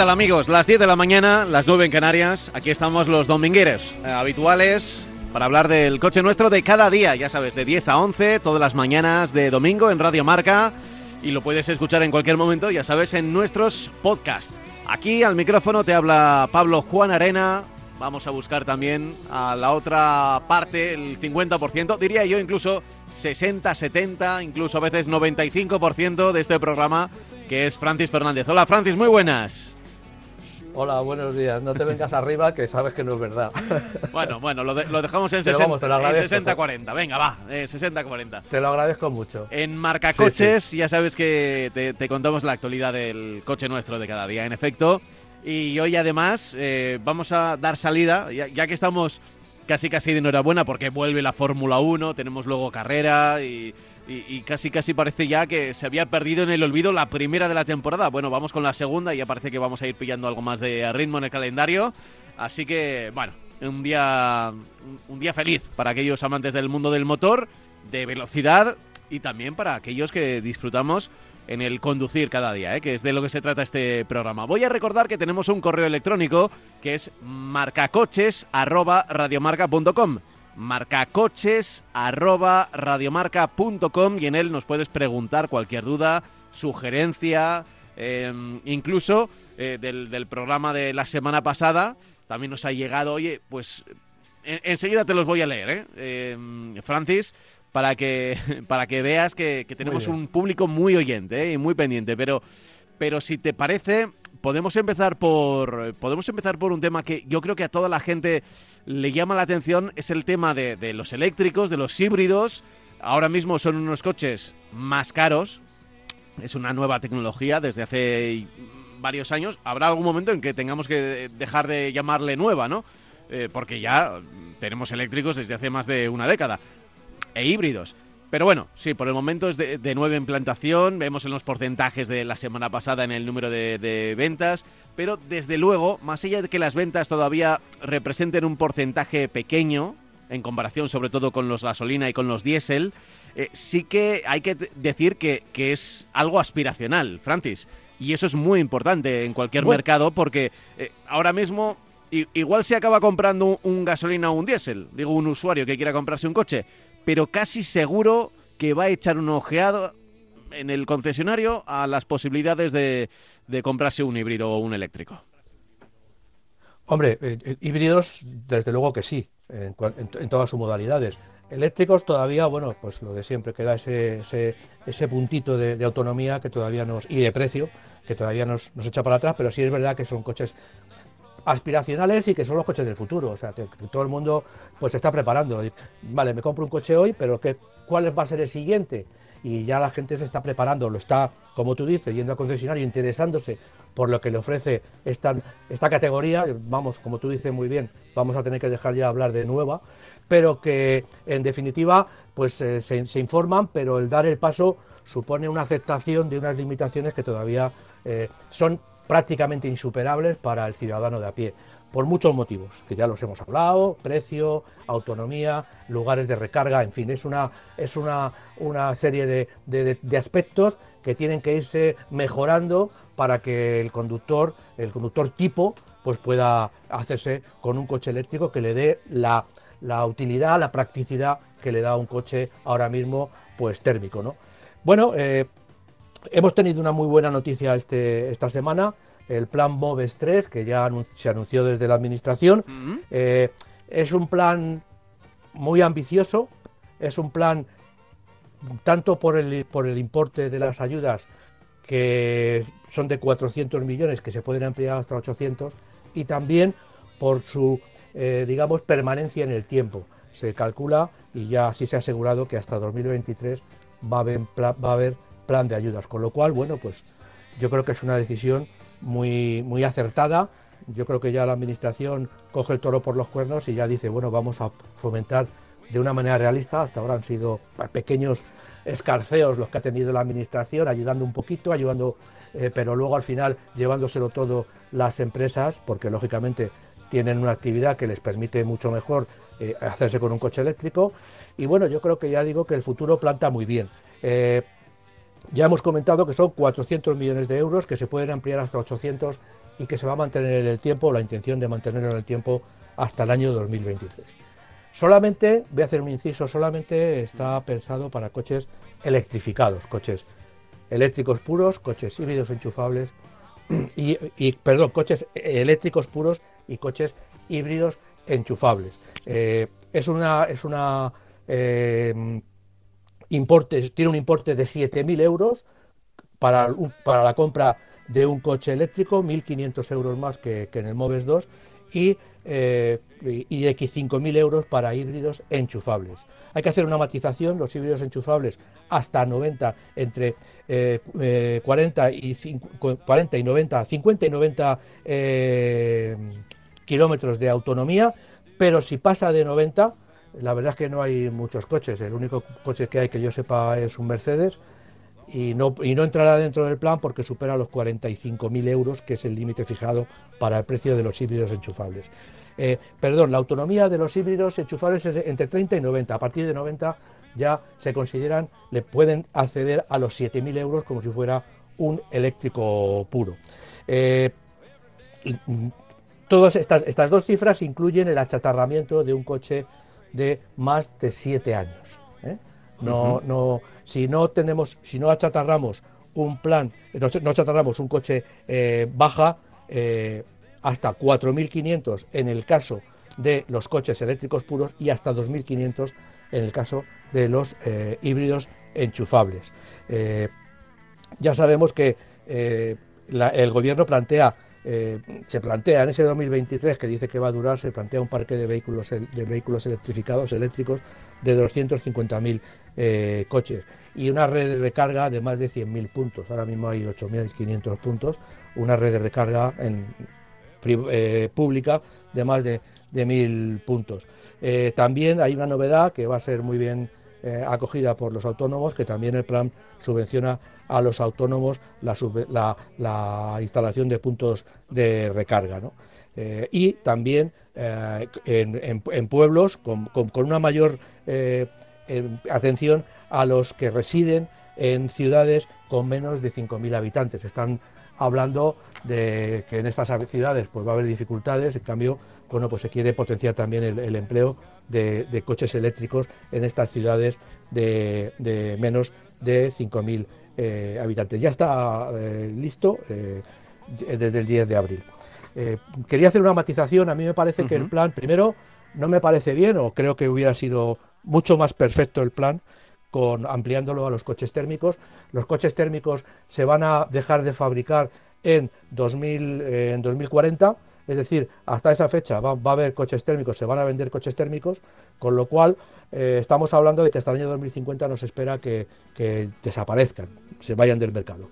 tal amigos? Las 10 de la mañana, las 9 en Canarias. Aquí estamos los domingueros eh, habituales para hablar del coche nuestro de cada día. Ya sabes, de 10 a 11, todas las mañanas de domingo en Radio Marca. Y lo puedes escuchar en cualquier momento, ya sabes, en nuestros podcasts. Aquí al micrófono te habla Pablo Juan Arena. Vamos a buscar también a la otra parte, el 50%, diría yo incluso 60, 70, incluso a veces 95% de este programa, que es Francis Fernández. Hola Francis, muy buenas. Hola, buenos días. No te vengas arriba, que sabes que no es verdad. Bueno, bueno, lo, de- lo dejamos en Pero 60, vamos, te lo en agradezco. 60-40. Venga, va, eh, 60-40. Te lo agradezco mucho. En Marcacoches ya sabes que te, te contamos la actualidad del coche nuestro de cada día, en efecto. Y hoy además eh, vamos a dar salida, ya, ya que estamos casi casi de enhorabuena porque vuelve la Fórmula 1, tenemos luego carrera y, y- casi casi parece ya que se había perdido en el olvido la primera de la temporada. Bueno, vamos con la segunda y ya parece que vamos a ir pillando algo más de ritmo en el calendario. Así que, bueno, un día, un- un día feliz para aquellos amantes del mundo del motor, de velocidad y también para aquellos que disfrutamos en el conducir cada día, ¿eh? que es de lo que se trata este programa. Voy a recordar que tenemos un correo electrónico que es marcacoches@radiomarca.com marcacoches@radiomarca.com y en él nos puedes preguntar cualquier duda, sugerencia, eh, incluso eh, del, del programa de la semana pasada. También nos ha llegado, oye, pues en- enseguida te los voy a leer, ¿eh? Eh, Francis, para que, para que veas que, que tenemos un público muy oyente ¿eh? y muy pendiente. Pero, pero si te parece, podemos empezar por podemos empezar por un tema que yo creo que a toda la gente le llama la atención, es el tema de, los eléctricos, de los híbridos. Ahora mismo son unos coches más caros, es una nueva tecnología desde hace varios años. Habrá algún momento en que tengamos que dejar de llamarle nueva, ¿no? Eh, porque ya tenemos eléctricos desde hace más de una década. E híbridos. Pero bueno, sí, por el momento es de, de nueva implantación. Vemos en los porcentajes de la semana pasada en el número de, de ventas. Pero desde luego, más allá de que las ventas todavía representen un porcentaje pequeño, en comparación sobre todo con los gasolina y con los diésel, eh, sí que hay que decir que, que es algo aspiracional, Francis. Y eso es muy importante en cualquier Bueno. mercado porque eh, ahora mismo igual se acaba comprando un, un gasolina o un diésel, digo un usuario que quiera comprarse un coche, pero casi seguro que va a echar un ojeado en el concesionario a las posibilidades de, comprarse un híbrido o un eléctrico. Hombre, eh, eh, híbridos, desde luego que sí, en, todas sus modalidades. Eléctricos todavía, bueno, pues lo de siempre, queda ese, puntito de, de autonomía que todavía nos, y de precio, que todavía nos, nos echa para atrás, pero sí es verdad que son coches aspiracionales y que son los coches del futuro. O sea, que, todo el mundo pues se está preparando. Vale, me compro un coche hoy, pero ¿qué, ¿cuál va a ser el siguiente? Y ya la gente se está preparando, lo está, como tú dices, yendo al concesionario, interesándose por lo que le ofrece esta, esta categoría. Vamos, como tú dices muy bien, vamos a tener que dejar ya hablar de nueva, pero que en definitiva pues eh, se, se informan, pero el dar el paso supone una aceptación de unas limitaciones que todavía eh, son prácticamente insuperables para el ciudadano de a pie, por muchos motivos, que ya los hemos hablado, precio, autonomía, lugares de recarga, en fin, es una, es una, una serie de, de- aspectos que tienen que irse mejorando para que el conductor, el conductor tipo, pues pueda hacerse con un coche eléctrico que le dé la, la utilidad, la practicidad que le da un coche ahora mismo, pues térmico, ¿no? Bueno, eh, Hemos tenido una muy buena noticia este, esta semana, el plan MOVES 3, que ya anun- se anunció desde la Administración. Eh, es un plan muy ambicioso, es un plan tanto por el, por el importe de las ayudas, que son de 400 millones, que se pueden ampliar hasta 800, y también por su, eh, digamos, permanencia en el tiempo. Se calcula, y ya así se ha asegurado, que hasta 2023 va a haber, va a haber plan de ayudas. Con lo cual, bueno, pues yo creo que es una decisión muy, muy acertada yo creo que ya la Administración coge el toro por los cuernos y ya dice, bueno, vamos a fomentar de una manera realista. Hasta ahora han sido pequeños escarceos los que ha tenido la Administración, ayudando un poquito, ayudando, eh, pero luego al final llevándoselo todo las empresas, porque lógicamente tienen una actividad que les permite mucho mejor eh, hacerse con un coche eléctrico. Y bueno, yo creo que ya digo que el futuro planta muy bien. Eh, ya hemos comentado que son 400 millones de euros, que se pueden ampliar hasta 800 y que se va a mantener en el tiempo, la intención de mantenerlo en el tiempo hasta el año 2023. Solamente, voy a hacer un inciso, solamente está pensado para coches electrificados, coches eléctricos puros, coches híbridos enchufables y, perdón, coches eléctricos puros y coches híbridos enchufables. Eh, es una, es una eh, importe, tiene un importe de 7.000 euros para, para la compra de un coche eléctrico, 1.500 euros más que, en el Moves 2 y, eh, y X 5.000 euros para híbridos enchufables. Hay que hacer una matización, los híbridos enchufables hasta 90, entre 40, eh, y 40 y 90, 50 y 90 eh, kilómetros de autonomía, pero si pasa de 90, la verdad es que no hay muchos coches. El único coche que hay que yo sepa es un Mercedes y no, y no entrará dentro del plan porque supera los 45.000 euros, que es el límite fijado para el precio de los híbridos enchufables. Eh, perdón, la autonomía de los híbridos enchufables es entre 30 y 90. A partir de 90 ya se consideran, le pueden acceder a los 7.000 euros como si fuera un eléctrico puro. Eh, todas estas, estas dos cifras incluyen el achatarramiento de un coche de más de siete años. ¿eh? No, no, si no tenemos, si no achatarramos un plan, no, achatarramos un coche eh, baja eh, hasta 4.500 en el caso de los coches eléctricos puros y hasta 2.500 en el caso de los híbridos enchufables. ya sabemos que el gobierno plantea eh, se plantea en ese 2023 que dice que va a durar, se plantea un parque de vehículos, de vehículos electrificados, eléctricos, de 250.000 eh, coches y una red de recarga de más de 100.000 puntos. Ahora mismo hay 8.500 puntos, una red de recarga en, eh, pública de más de, de 1.000 puntos. también hay una novedad que va a ser muy bien acogida por los autónomos, que también el plan subvenciona a los autónomos la, instalación de puntos de recarga. Eh, y también eh, en, pueblos con, una mayor eh, atención a los que residen en ciudades con menos de 5.000 habitantes. Están hablando de que en estas ciudades pues, va a haber dificultades, en cambio, bueno, pues se quiere potenciar también el, empleo de, coches eléctricos en estas ciudades de, de menos de 5.000 eh, habitantes. Ya está eh, listo eh, desde el 10 de abril. quería hacer una matización. A mí me parece que el plan, primero, no me parece bien, o creo que hubiera sido mucho más perfecto el plan con ampliándolo a los coches térmicos. Los coches térmicos se van a dejar de fabricar en, 2000, en 2040 es decir, hasta esa fecha va, a haber coches térmicos, se van a vender coches térmicos, con lo cual eh, estamos hablando de que hasta el año 2050 nos espera que, desaparezcan, se vayan del mercado.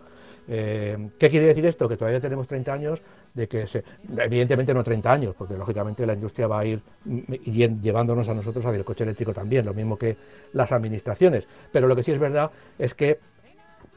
Eh, ¿Qué quiere decir esto? Que todavía tenemos 30 años de que, se, evidentemente no 30 años, porque lógicamente la industria va a ir llevándonos a nosotros a el coche eléctrico también, lo mismo que las administraciones. Pero lo que sí es verdad es que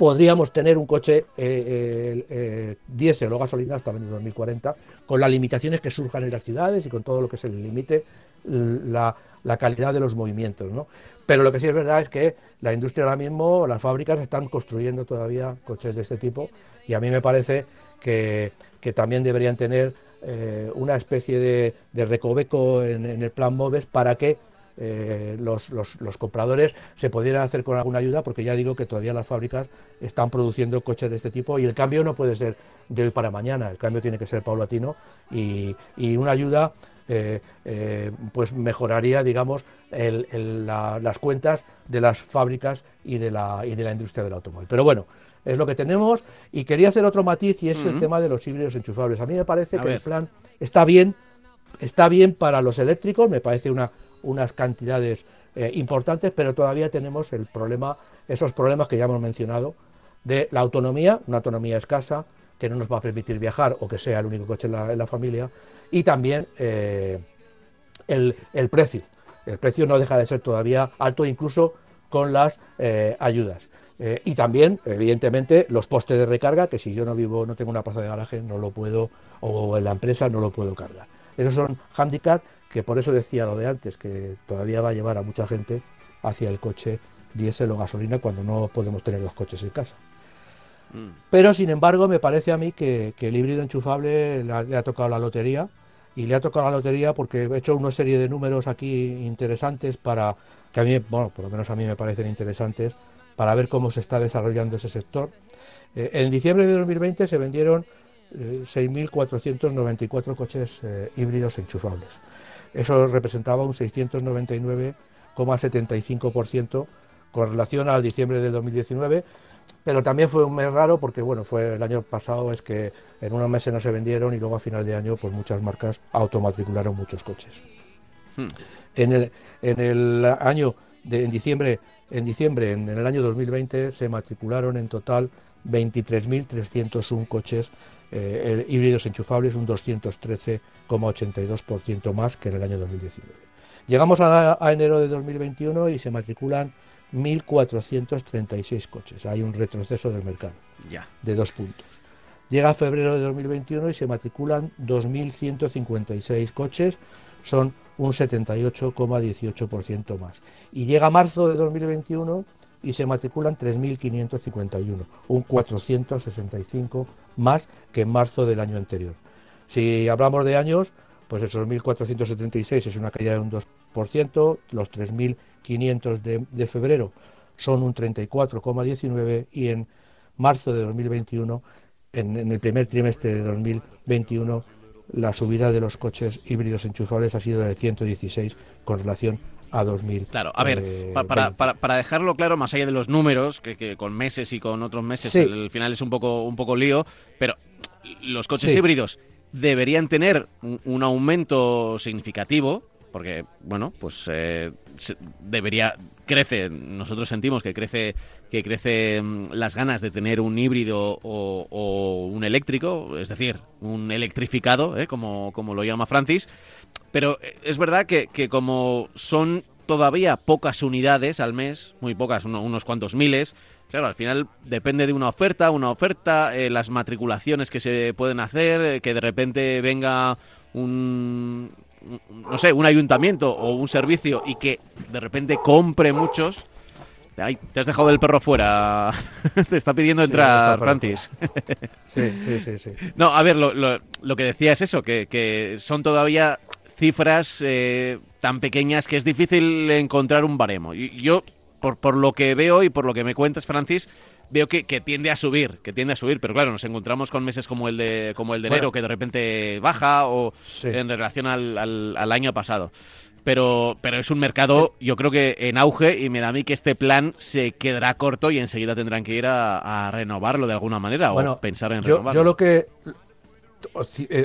podríamos tener un coche eh, eh, diésel o gasolina hasta el año 2040, con las limitaciones que surjan en las ciudades y con todo lo que se le limite la, calidad de los movimientos. ¿no? Pero lo que sí es verdad es que la industria ahora mismo, las fábricas están construyendo todavía coches de este tipo y a mí me parece que, también deberían tener eh, una especie de, recoveco en, en el plan MOVES para que eh, los, los, compradores se pudieran hacer con alguna ayuda, porque ya digo que todavía las fábricas están produciendo coches de este tipo y el cambio no puede ser de hoy para mañana, el cambio tiene que ser paulatino y, una ayuda eh, eh, pues mejoraría, digamos, las cuentas de las fábricas y de, la, y de la industria del automóvil. Pero bueno, es lo que tenemos y quería hacer otro matiz y es el tema de los híbridos enchufables. A mí me parece que el plan está bien, está bien para los eléctricos, me parece una, unas cantidades eh, importantes, pero todavía tenemos el problema, esos problemas que ya hemos mencionado, de la autonomía, una autonomía escasa, que no nos va a permitir viajar o que sea el único coche en la, familia, y también eh, el, precio. El precio no deja de ser todavía alto incluso con las eh, ayudas. Eh, y también, evidentemente, los postes de recarga, que si yo no vivo, no tengo una plaza de garaje, no lo puedo, o en la empresa no lo puedo cargar. Esos son handicaps que por eso decía lo de antes, que todavía va a llevar a mucha gente hacia el coche diésel o gasolina cuando no podemos tener los coches en casa. Mm. Pero sin embargo, me parece a mí que, el híbrido enchufable le ha, tocado la lotería y le ha tocado la lotería porque he hecho una serie de números aquí interesantes para que a mí, bueno, por lo menos a mí me parecen interesantes para ver cómo se está desarrollando ese sector. Eh, en diciembre de 2020 se vendieron 6.494 eh, coches eh, híbridos enchufables. Eso representaba un 699,75% con relación al diciembre del 2019, pero también fue un mes raro porque bueno, fue el año pasado es que en unos meses no se vendieron y luego a final de año pues muchas marcas automatricularon muchos coches. Hmm. En, el, en el año de en diciembre, en diciembre en el año 2020 se matricularon en total 23.301 coches eh, híbridos enchufables, un 213,82% más que en el año 2019. Llegamos a, enero de 2021 y se matriculan 1.436 coches. Hay un retroceso del mercado ya. de dos puntos. Llega febrero de 2021 y se matriculan 2.156 coches, son un 78,18% más. Y llega marzo de 2021 y se matriculan 3.551, un 465 más que en marzo del año anterior. Si hablamos de años, pues esos 1.476 es una caída de un 2%, los 3.500 de, de febrero son un 34,19 y en marzo de 2021, en, el primer trimestre de 2021, la subida de los coches híbridos enchufables ha sido de 116 con relación a 2000. Claro, a ver, eh, para, para, para, dejarlo claro, más allá de los números, que, con meses y con otros meses el, final es un poco, un poco lío, pero los coches híbridos deberían tener un, aumento significativo, porque, bueno, pues eh, debería, crece, nosotros sentimos que crece que crece mm, las ganas de tener un híbrido o, un eléctrico, es decir, un electrificado, ¿eh? como, como lo llama Francis, pero eh, es verdad que, que como son todavía pocas unidades al mes, muy pocas, unos cuantos miles, Claro, al final depende de una oferta, una oferta, eh, las matriculaciones que se pueden hacer, eh, que de repente venga un, no sé, un ayuntamiento o un servicio y que de repente compre muchos. Ay, te has dejado el perro fuera. te está pidiendo entrar, Francis. sí, sí, sí, No, a ver, lo, lo, que decía es eso, que, que son todavía cifras eh, tan pequeñas que es difícil encontrar un baremo. Yo, por, por lo que veo y por lo que me cuentas, Francis, veo que, tiende a subir, que tiende a subir, pero claro, nos encontramos con meses como el de, como el de enero, que de repente baja o en relación al, al, año pasado. Pero, pero es un mercado, yo creo que en auge, y me da a mí que este plan se quedará corto y enseguida tendrán que ir a, renovarlo de alguna manera o pensar en renovarlo. Yo lo que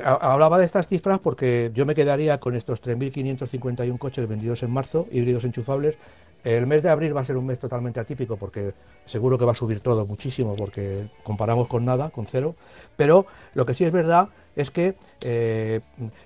hablaba de estas cifras porque yo me quedaría con estos 3.551 coches vendidos en marzo, híbridos enchufables. El mes de abril va a ser un mes totalmente atípico porque seguro que va a subir todo muchísimo porque comparamos con nada, con cero. Pero lo que sí es verdad es que eh,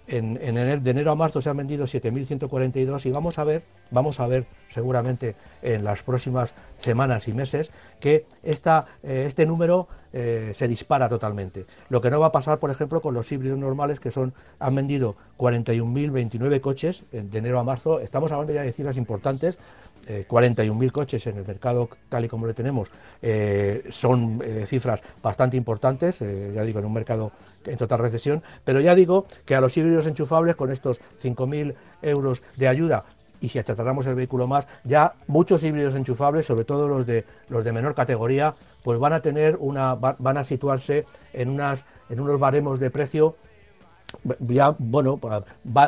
en, de enero a marzo se han vendido 7.142 y vamos a ver, vamos a ver seguramente en las próximas semanas y meses que esta, eh, este número eh, se dispara totalmente. Lo que no va a pasar, por ejemplo, con los híbridos normales que son han vendido 41.029 coches de enero a marzo. Estamos hablando ya de cifras importantes 41.000 eh, coches en el mercado tal y como lo tenemos eh, son eh, cifras bastante importantes, ya digo, en un mercado en total recesión, pero ya digo que a los híbridos enchufables con estos 5.000 euros de ayuda y si achatarramos el vehículo más, ya muchos híbridos enchufables, sobre todo los de los de menor categoría, pues van a tener una van a situarse en unas en unos baremos de precio ya bueno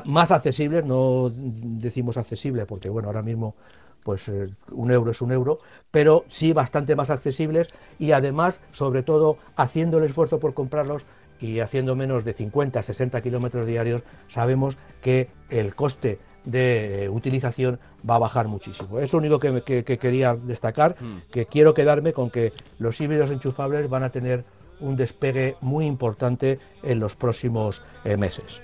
más accesibles no decimos accesible porque bueno ahora mismo pues eh, un euro es un euro, pero sí bastante más accesibles y además, sobre todo, haciendo el esfuerzo por comprarlos y haciendo menos de 50, 60 kilómetros diarios, sabemos que el coste de utilización va a bajar muchísimo. Es lo único que, quería destacar, mm. que quiero quedarme con que los híbridos enchufables van a tener un despegue muy importante en los próximos eh, meses.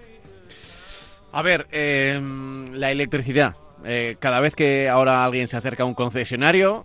A ver, em, la electricidad. Eh, cada vez que ahora alguien se acerca a un concesionario,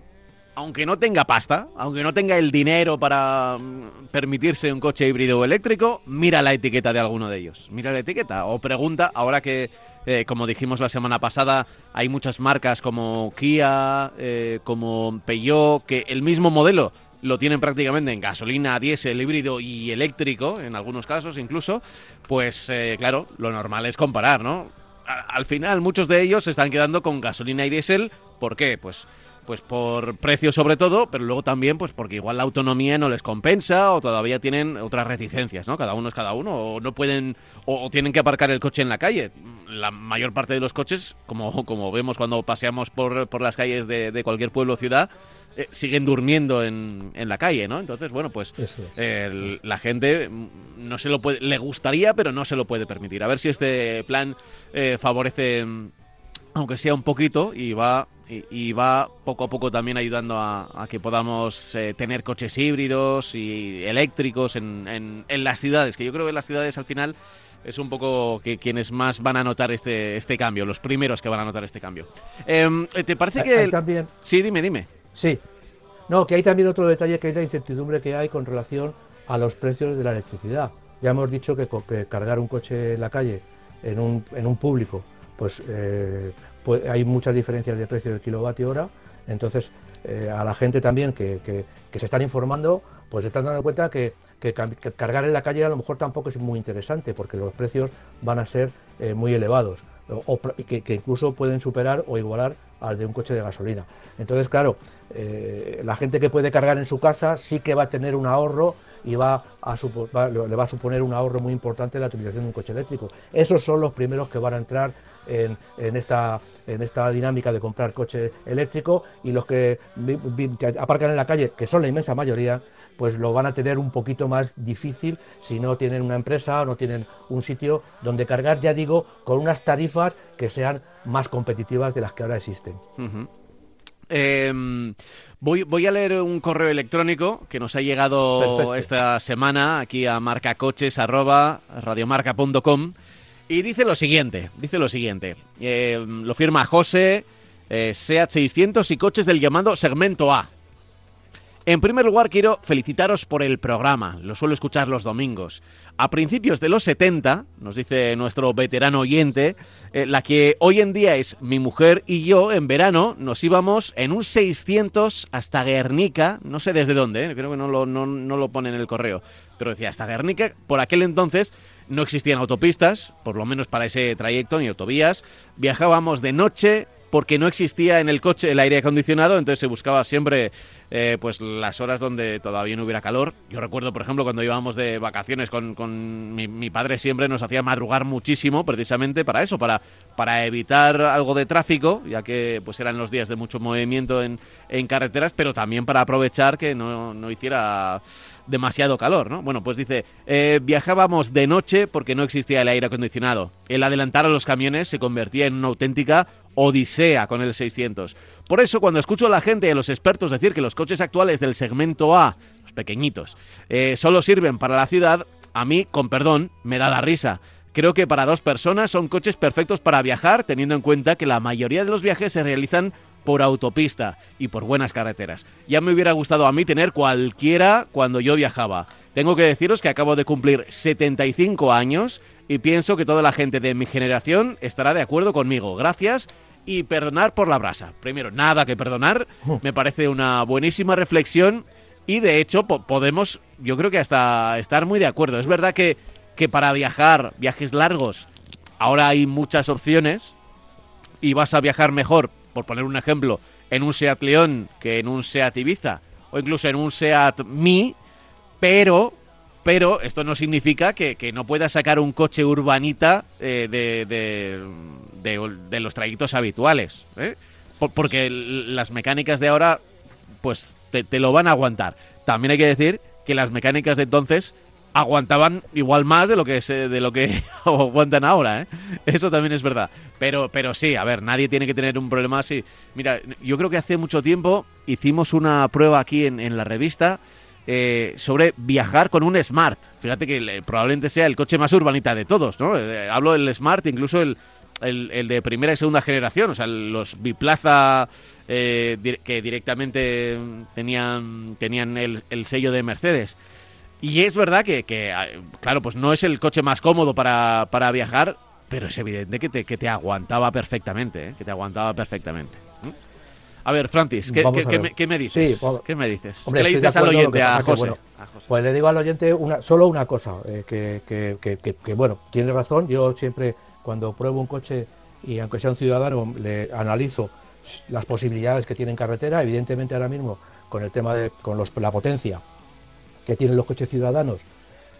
aunque no tenga pasta, aunque no tenga el dinero para mm, permitirse un coche híbrido o eléctrico, mira la etiqueta de alguno de ellos. Mira la etiqueta o pregunta, ahora que, eh, como dijimos la semana pasada, hay muchas marcas como Kia, eh, como Peugeot, que el mismo modelo lo tienen prácticamente en gasolina, diésel, híbrido y eléctrico, en algunos casos incluso, pues eh, claro, lo normal es comparar, ¿no? al final muchos de ellos se están quedando con gasolina y diésel, ¿por qué? Pues pues por precio sobre todo, pero luego también pues porque igual la autonomía no les compensa o todavía tienen otras reticencias, ¿no? Cada uno es cada uno o no pueden o, tienen que aparcar el coche en la calle. La mayor parte de los coches, como, como vemos cuando paseamos por, por las calles de, cualquier pueblo o ciudad, eh, siguen durmiendo en, en, la calle, ¿no? Entonces, bueno, pues la gente no se lo puede, le gustaría, pero no se lo puede permitir. A ver si este plan eh, favorece aunque sea un poquito, y va y, va poco a poco también ayudando a, que podamos eh, tener coches híbridos y eléctricos en, en, las ciudades, que yo creo que las ciudades al final es un poco que quienes más van a notar este, este cambio, los primeros que van a notar este cambio. Em, eh, ¿Te parece que...? también... Sí, dime, dime. Sí. No, que hay también otro detalle, que es la incertidumbre que hay con relación a los precios de la electricidad. Ya hemos dicho que, cargar un coche en la calle, en un, en un público, pues eh, pues hay muchas diferencias de precio del kilovatio hora, entonces eh, a la gente también que, se están informando, pues se están dando cuenta que, cargar en la calle a lo mejor tampoco es muy interesante, porque los precios van a ser eh, muy elevados, o, que, incluso pueden superar o igualar al de un coche de gasolina. Entonces, claro, la gente que puede cargar en su casa sí que va a tener un ahorro y va le va a suponer un ahorro muy importante la utilización de un coche eléctrico. Esos son los primeros que van a entrar en, esta, en esta dinámica de comprar coche eléctrico y los que, aparcan en la calle, que son la inmensa mayoría, pues lo van a tener un poquito más difícil si no tienen una empresa o no tienen un sitio donde cargar, ya digo, con unas tarifas que sean más competitivas de las que ahora existen. Em, voy, voy, a leer un correo electrónico que nos ha llegado esta semana aquí a marcacoches@radiomarca.com y dice lo siguiente, dice lo siguiente. Eh, lo firma José, eh, SEAT 600 y coches del llamado segmento A. En primer lugar, quiero felicitaros por el programa. Lo suelo escuchar los domingos. A principios de los 70, nos dice nuestro veterano oyente, eh, la que hoy en día es mi mujer y yo, en verano, nos íbamos en un 600 hasta Guernica, no sé desde dónde, creo que no lo, no, no lo pone en el correo, pero decía hasta Guernica, por aquel entonces no existían autopistas, por lo menos para ese trayecto, ni autovías. Viajábamos de noche porque no existía en el coche el aire acondicionado, entonces se buscaba siempre eh, pues las horas donde todavía no hubiera calor. Yo recuerdo, por ejemplo, cuando íbamos de vacaciones con, mi, padre siempre nos hacía madrugar muchísimo precisamente para eso, para, para evitar algo de tráfico, ya que pues eran los días de mucho movimiento en, en carreteras, pero también para aprovechar que no, no hiciera demasiado calor, ¿no? Bueno, pues dice, eh, viajábamos de noche porque no existía el aire acondicionado. El adelantar a los camiones se convertía en una auténtica odisea con el 600. Por eso, cuando escucho a la gente y a los expertos decir que los coches actuales del segmento A, los pequeñitos, eh, solo sirven para la ciudad, a mí, con perdón, me da la risa. Creo que para dos personas son coches perfectos para viajar, teniendo en cuenta que la mayoría de los viajes se realizan por autopista y por buenas carreteras. Ya me hubiera gustado a mí tener cualquiera cuando yo viajaba. Tengo que deciros que acabo de cumplir 75 años y pienso que toda la gente de mi generación estará de acuerdo conmigo. Gracias y perdonar por la brasa. Primero, nada que perdonar. Me parece una buenísima reflexión y de hecho podemos, yo creo que hasta estar muy de acuerdo. Es verdad que, que para viajar, viajes largos, ahora hay muchas opciones y vas a viajar mejor por poner un ejemplo, en un SEAT León que en un SEAT Ibiza o incluso en un SEAT Mi, pero, pero esto no significa que, no puedas sacar un coche urbanita eh, de, de, los trayectos habituales, ¿eh? porque las mecánicas de ahora pues te, te lo van a aguantar. También hay que decir que las mecánicas de entonces aguantaban igual más de lo que se, de lo que aguantan ahora, ¿eh? Eso también es verdad. Pero, pero sí, a ver, nadie tiene que tener un problema así. Mira, yo creo que hace mucho tiempo hicimos una prueba aquí en, en la revista eh, sobre viajar con un Smart. Fíjate que probablemente sea el coche más urbanita de todos, ¿no? Eh, hablo del Smart, incluso el, el, de primera y segunda generación, o sea, los biplaza eh, que directamente tenían, tenían el, sello de Mercedes. Y es verdad que, ah, claro, pues no es el coche más cómodo para, para viajar, pero es evidente que te, que te aguantaba perfectamente, ¿eh? que te aguantaba perfecamente. A ver, Francis, ¿qué, me, dices? ¿Qué me dices? ¿Qué le dices al oyente, a José? Pues le digo al oyente una, solo una cosa, eh, que, que, bueno, tiene razón, yo siempre cuando pruebo un coche y aunque sea un ciudadano, le analizo las posibilidades que tiene en carretera, evidentemente ahora mismo con el tema de con los, la potencia que tienen los coches ciudadanos,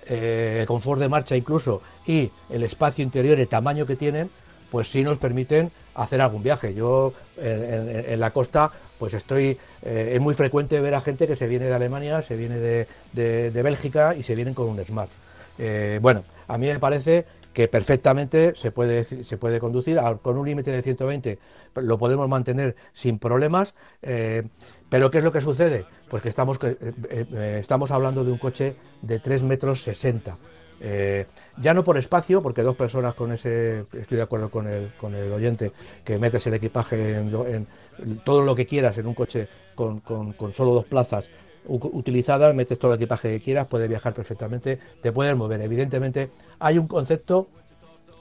eh, el confort de marcha incluso y el espacio interior, el tamaño que tienen, pues sí nos permiten hacer algún viaje. Yo en, la costa, pues estoy, eh, es muy frecuente ver a gente que se viene de Alemania, se viene de, Bélgica y se vienen con un Smart. Eh, bueno, a mí me parece que perfectamente se puede, se puede conducir con un límite de 120, lo podemos mantener sin problemas. Eh, pero ¿qué es lo que sucede? Pues que estamos, estamos hablando de un coche de 3 metros 60 eh, ya no por espacio, porque dos personas con ese, estoy de acuerdo con el, con el oyente, que metes el equipaje en, todo lo que quieras en un coche con, solo dos plazas utilizadas, metes todo el equipaje que quieras, puedes viajar perfectamente, te puedes mover. Evidentemente hay un concepto,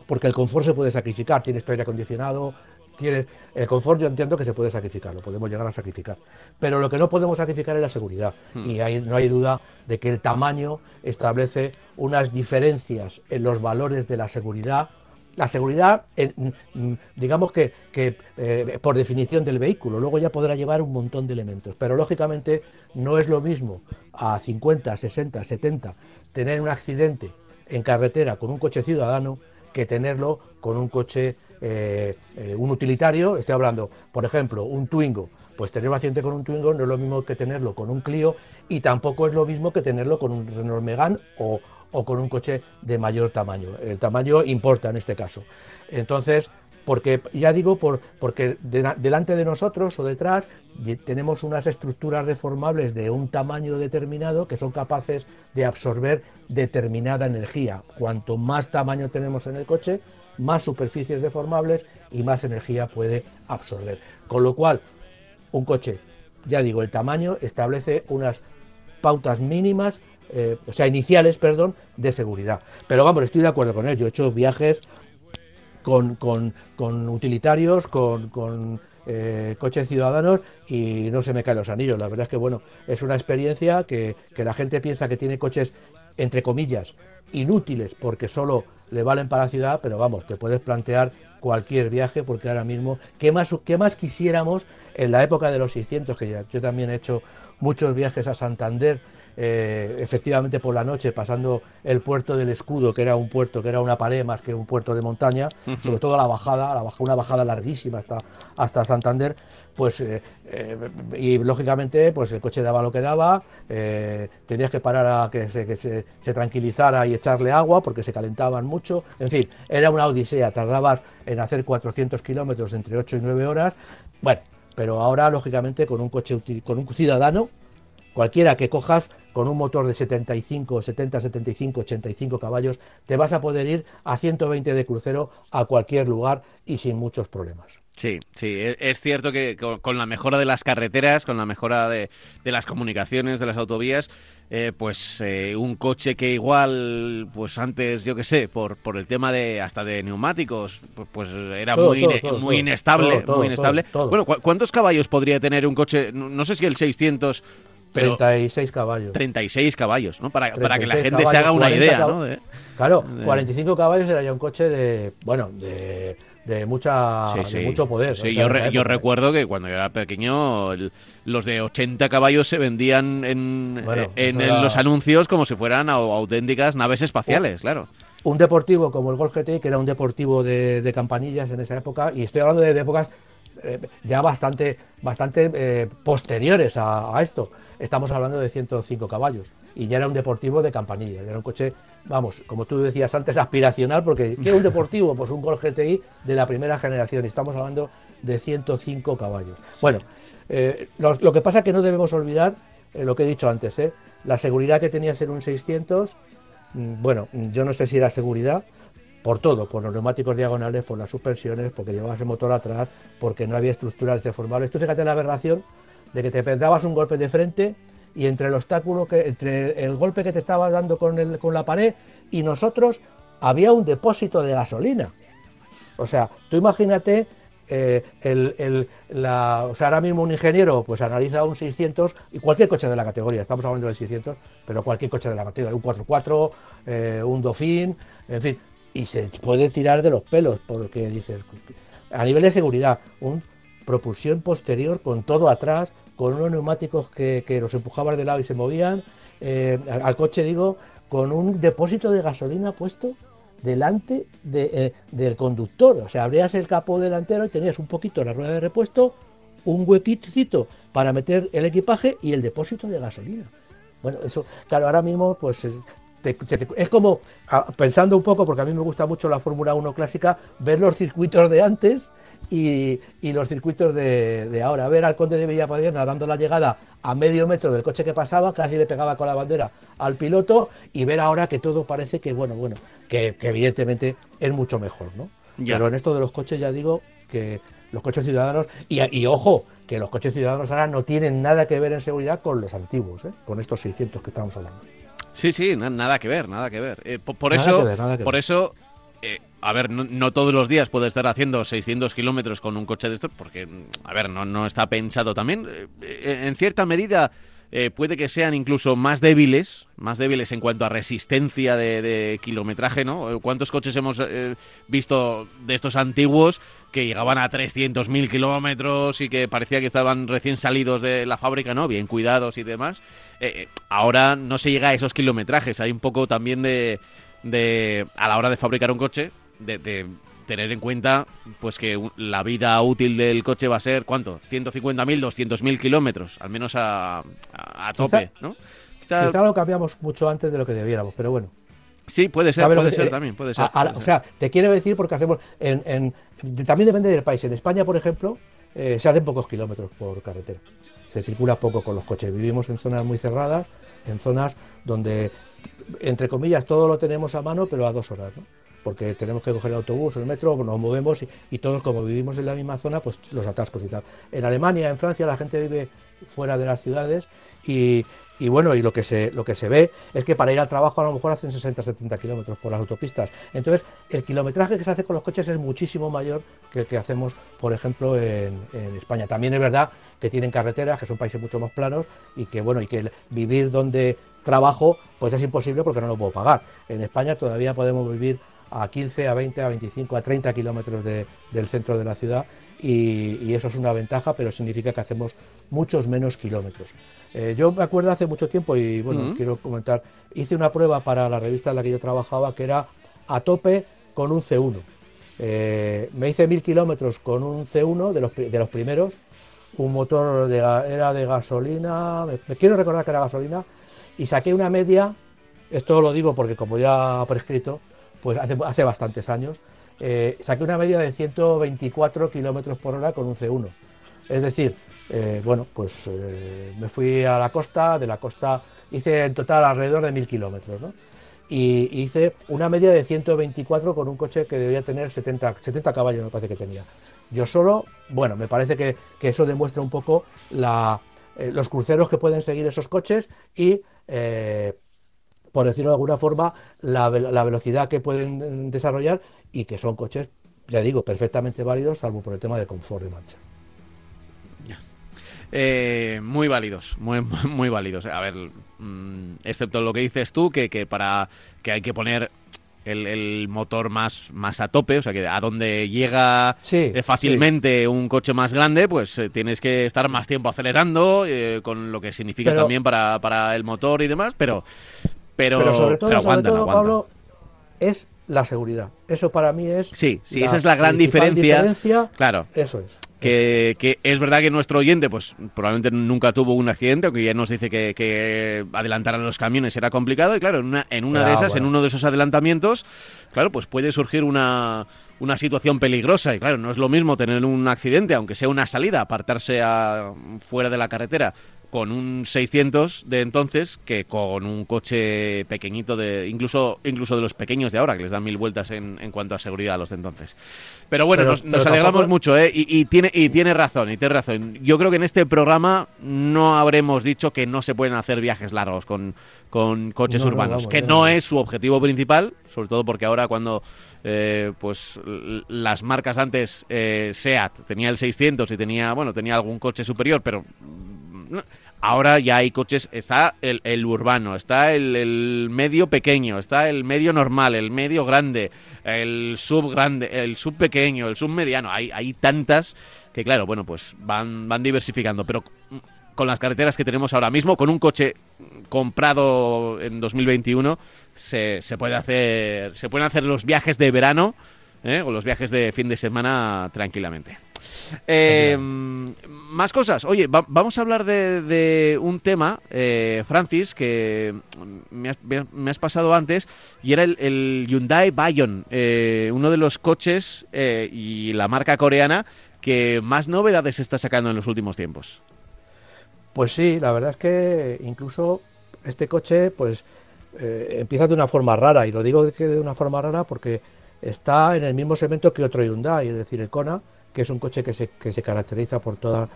porque el confort se puede sacrificar, tienes tu aire acondicionado, el confort yo entiendo que se puede sacrificar, lo podemos llegar a sacrificar, pero lo que no podemos sacrificar es la seguridad hmm. y no hay duda de que el tamaño establece unas diferencias en los valores de la seguridad. La seguridad, mm, digamos que, eh, por definición del vehículo, luego ya podrá llevar un montón de elementos, pero lógicamente no es lo mismo a 50, 60, 70 tener un accidente en carretera con un coche ciudadano que tenerlo con un coche eh, eh, un utilitario, estoy hablando, por ejemplo, un Twingo, pues tener un accidente con un Twingo no es lo mismo que tenerlo con un Clio y tampoco es lo mismo que tenerlo con un Renault Megane o, con un coche de mayor tamaño. El tamaño importa en este caso. Entonces, porque ya digo, por, porque delante de nosotros o detrás tenemos unas estructuras deformables de un tamaño determinado que son capaces de absorber determinada energía. Cuanto más tamaño tenemos en el coche, más superficies deformables y más energía puede absorber. Con lo cual, un coche, ya digo, el tamaño establece unas pautas mínimas, eh, o sea, iniciales, perdón, de seguridad. Pero vamos, estoy de acuerdo con él. Yo he hecho viajes con, utilitarios, con, eh, coches ciudadanos y no se me caen los anillos. La verdad es que, bueno, es una experiencia que, que la gente piensa que tiene coches, entre comillas, inútiles porque solo le valen para la ciudad, pero vamos, te puedes plantear cualquier viaje porque ahora mismo, ¿qué más, qué más quisiéramos en la época de los 600? Que ya, yo también he hecho muchos viajes a Santander, eh, efectivamente por la noche, pasando el puerto del escudo, que era un puerto, que era una pared más que un puerto de montaña, sobre todo la bajada, la una bajada larguísima hasta, hasta Santander, pues eh, eh, y lógicamente pues el coche daba lo que daba, tenías que parar a que, se, se, tranquilizara y echarle agua porque se calentaban mucho, en fin, era una odisea, tardabas en hacer 400 kilómetros entre 8 y 9 horas, bueno, pero ahora lógicamente con un coche, con un ciudadano, cualquiera que cojas con un motor de 75, 70, 75, 85 caballos, te vas a poder ir a 120 de crucero a cualquier lugar y sin muchos problemas. Sí, sí, e, es cierto que con, la mejora de las carreteras, con la mejora de, las comunicaciones, de las autovías, eh, pues eh, un coche que igual, pues antes, yo qué sé, por, por el tema de hasta de neumáticos, pues, pues era muy, muy inestable, muy inestable. Bueno, ¿cuántos caballos podría tener un coche? No, sé si el 600... Pero 36 caballos. 36 caballos, ¿no? Para, para que la gente se haga una idea, ¿no? claro, 45 caballos era ya un coche de, bueno, de de, mucha, mucho poder. Sí, yo, yo, recuerdo que cuando yo era pequeño los de 80 caballos se vendían en, en, los anuncios como si fueran auténticas naves espaciales, claro. Un deportivo como el Golf GT, que era un deportivo de, campanillas en esa época, y estoy hablando de, épocas eh, ya bastante, bastante eh, posteriores a, a esto. Estamos hablando de 105 caballos y ya era un deportivo de campanilla, era un coche, vamos, como tú decías antes, aspiracional, porque ¿qué era un deportivo? Pues un Gol GTI de la primera generación, y estamos hablando de 105 caballos. Bueno, eh, lo, que pasa es que no debemos olvidar eh, lo que he dicho antes, ¿eh? la seguridad que tenía ser un 600, mm, bueno, yo no sé si era seguridad, por todo, por los neumáticos diagonales, por las suspensiones, porque llevabas el motor atrás, porque no había estructuras deformables. Tú fíjate la aberración de que te dabas un golpe de frente y entre el obstáculo, que, entre el golpe que te estabas dando con, el, con la pared y nosotros, había un depósito de gasolina. O sea, tú imagínate eh, el, la, o sea, ahora mismo un ingeniero pues analiza un 600 y cualquier coche de la categoría, estamos hablando del 600, pero cualquier coche de la categoría, un 4x4, eh, un Dauphin, en fin, y se puede tirar de los pelos, porque dices, a nivel de seguridad, un propulsión posterior con todo atrás, con unos neumáticos que, los empujaban de lado y se movían, eh, al coche digo, con un depósito de gasolina puesto delante eh, del conductor. O sea, abrías el capó delantero y tenías un poquito la rueda de repuesto, un huequito para meter el equipaje y el depósito de gasolina. Bueno, eso, claro, ahora mismo pues es como, pensando un poco, porque a mí me gusta mucho la Fórmula 1 clásica, ver los circuitos de antes y, los circuitos de, ahora. Ver al conde de Villapadriana dando la llegada a medio metro del coche que pasaba, casi le pegaba con la bandera al piloto, y ver ahora que todo parece que, bueno, bueno, que, evidentemente es mucho mejor, ¿no? Pero en esto de los coches ya digo que los coches ciudadanos, y, ojo, que los coches ciudadanos ahora no tienen nada que ver en seguridad con los antiguos, ¿eh? con estos 600 que estamos hablando. Sí, sí, nada que ver, nada que ver. Eh, por, eso, por eso, eh, a ver, no, todos los días puede estar haciendo 600 kilómetros con un coche de estos, porque, a ver, no, no está pensado también. Eh, en cierta medida puede que sean incluso más débiles, más débiles en cuanto a resistencia de, kilometraje, ¿no? ¿Cuántos coches hemos visto de estos antiguos que llegaban a 300.000 kilómetros y que parecía que estaban recién salidos de la fábrica, ¿no? Bien cuidados y demás. Eh, ahora no se llega a esos kilometrajes. Hay un poco también de, de a la hora de fabricar un coche, de, tener en cuenta pues que la vida útil del coche va a ser, ¿cuánto? 150.000, 200.000 kilómetros, al menos a, a, tope, ¿no? Quizá, lo cambiamos mucho antes de lo que debiéramos, pero bueno. Sí, puede ser, puede ser también, puede ser, O sea, te quiero decir porque hacemos, en, también depende del país. En España, por ejemplo, eh, se hacen pocos kilómetros por carretera se circula poco con los coches. Vivimos en zonas muy cerradas, en zonas donde, entre comillas, todo lo tenemos a mano, pero a dos horas, ¿no? Porque tenemos que coger el autobús el metro, nos movemos y, todos como vivimos en la misma zona, pues los atascos y tal. En Alemania, en Francia, la gente vive fuera de las ciudades y, bueno, y lo que, se, lo que se ve es que para ir al trabajo a lo mejor hacen 60-70 kilómetros por las autopistas. Entonces, el kilometraje que se hace con los coches es muchísimo mayor que el que hacemos, por ejemplo, en, España. También es verdad que tienen carreteras, que son países mucho más planos y que, bueno, y que vivir donde trabajo, pues es imposible porque no lo puedo pagar. En España todavía podemos vivir a 15, a 20, a 25, a 30 kilómetros del centro de la ciudad y, eso es una ventaja, pero significa que hacemos muchos menos kilómetros. Eh, yo me acuerdo hace mucho tiempo y bueno, quiero comentar, hice una prueba para la revista en la que yo trabajaba que era a tope con un C1. Eh, me hice mil kilómetros con un C1 de los, de los primeros, un motor de, era de gasolina, me, quiero recordar que era gasolina, y saqué una media, esto lo digo porque como ya prescrito, pues hace, hace bastantes años, eh, saqué una media de 124 kilómetros por hora con un C1. Es decir, eh, bueno, pues eh, me fui a la costa, de la costa hice en total alrededor de 1000 kilómetros, ¿no? Y hice una media de 124 con un coche que debía tener 70, 70 caballos, me parece que tenía. Yo solo, bueno, me parece que, eso demuestra un poco los cruceros que pueden seguir esos coches y por decirlo de alguna forma, la, velocidad que pueden desarrollar y que son coches, ya digo, perfectamente válidos, salvo por el tema de confort de marcha. Eh, muy válidos, muy, muy válidos. A ver, mm, excepto lo que dices tú, que, que para que hay que poner el, motor más, más a tope, o sea que a donde llega eh, fácilmente un coche más grande, pues eh, tienes que estar más tiempo acelerando, con lo que significa también para, para, el motor y demás, pero, pero, sobre todo, Pablo, es la seguridad. Eso para mí es. Sí, sí, esa es la gran diferencia. Claro. Eso es. Que, que, es verdad que nuestro oyente, pues probablemente nunca tuvo un accidente, aunque ya nos dice que, que adelantar a los camiones era complicado. Y claro, en una, en una de esas, en uno de esos adelantamientos, claro, pues puede surgir una, una situación peligrosa. Y claro, no es lo mismo tener un accidente, aunque sea una salida, apartarse a, fuera de la carretera, con un 600 de entonces que con un coche pequeñito de incluso incluso de los pequeños de ahora que les dan mil vueltas en, en cuanto a seguridad a los de entonces pero bueno nos, nos alegramos mucho ¿eh? y, y, tiene y tiene razón y tiene razón yo creo que en este programa no habremos dicho que no se pueden hacer viajes largos con, con coches No, no, urbanos vamos, que no. es su objetivo principal sobre todo porque ahora cuando eh, pues las marcas antes eh, Seat tenía el 600 y tenía bueno tenía algún coche superior pero mm, no. Ahora ya hay coches está el, urbano está el, el medio pequeño está el medio normal el medio grande el sub grande el sub pequeño el sub mediano hay hay tantas que claro bueno pues van van diversificando pero con las carreteras que tenemos ahora mismo con un coche comprado en 2021 se, se puede hacer se pueden hacer los viajes de verano ¿eh? o los viajes de fin de semana tranquilamente. Eh, más cosas. Oye, va- vamos a hablar de, de un tema, eh, Francis, que me has, me pasado antes, y era el, el Hyundai Bayon, eh, uno de los coches eh, y la marca coreana que más novedades está sacando en los últimos tiempos. Pues sí, la verdad es que incluso este coche pues eh, empieza de una forma rara y lo digo de que de una forma rara porque está en el mismo segmento que otro Hyundai, es decir, el Kona, que es un coche que se, que se caracteriza por toda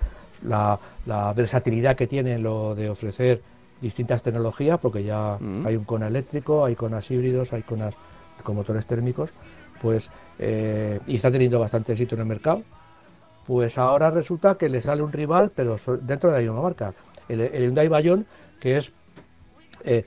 la, la versatilidad que tiene en lo de ofrecer distintas tecnologías, porque ya Mm. hay un Kona eléctrico, hay Konas híbridos, hay Konas con motores térmicos, pues eh, y está teniendo bastante éxito en el mercado. Pues ahora resulta que le sale un rival, pero dentro de la misma marca. El, el Hyundai Bayon, que es eh,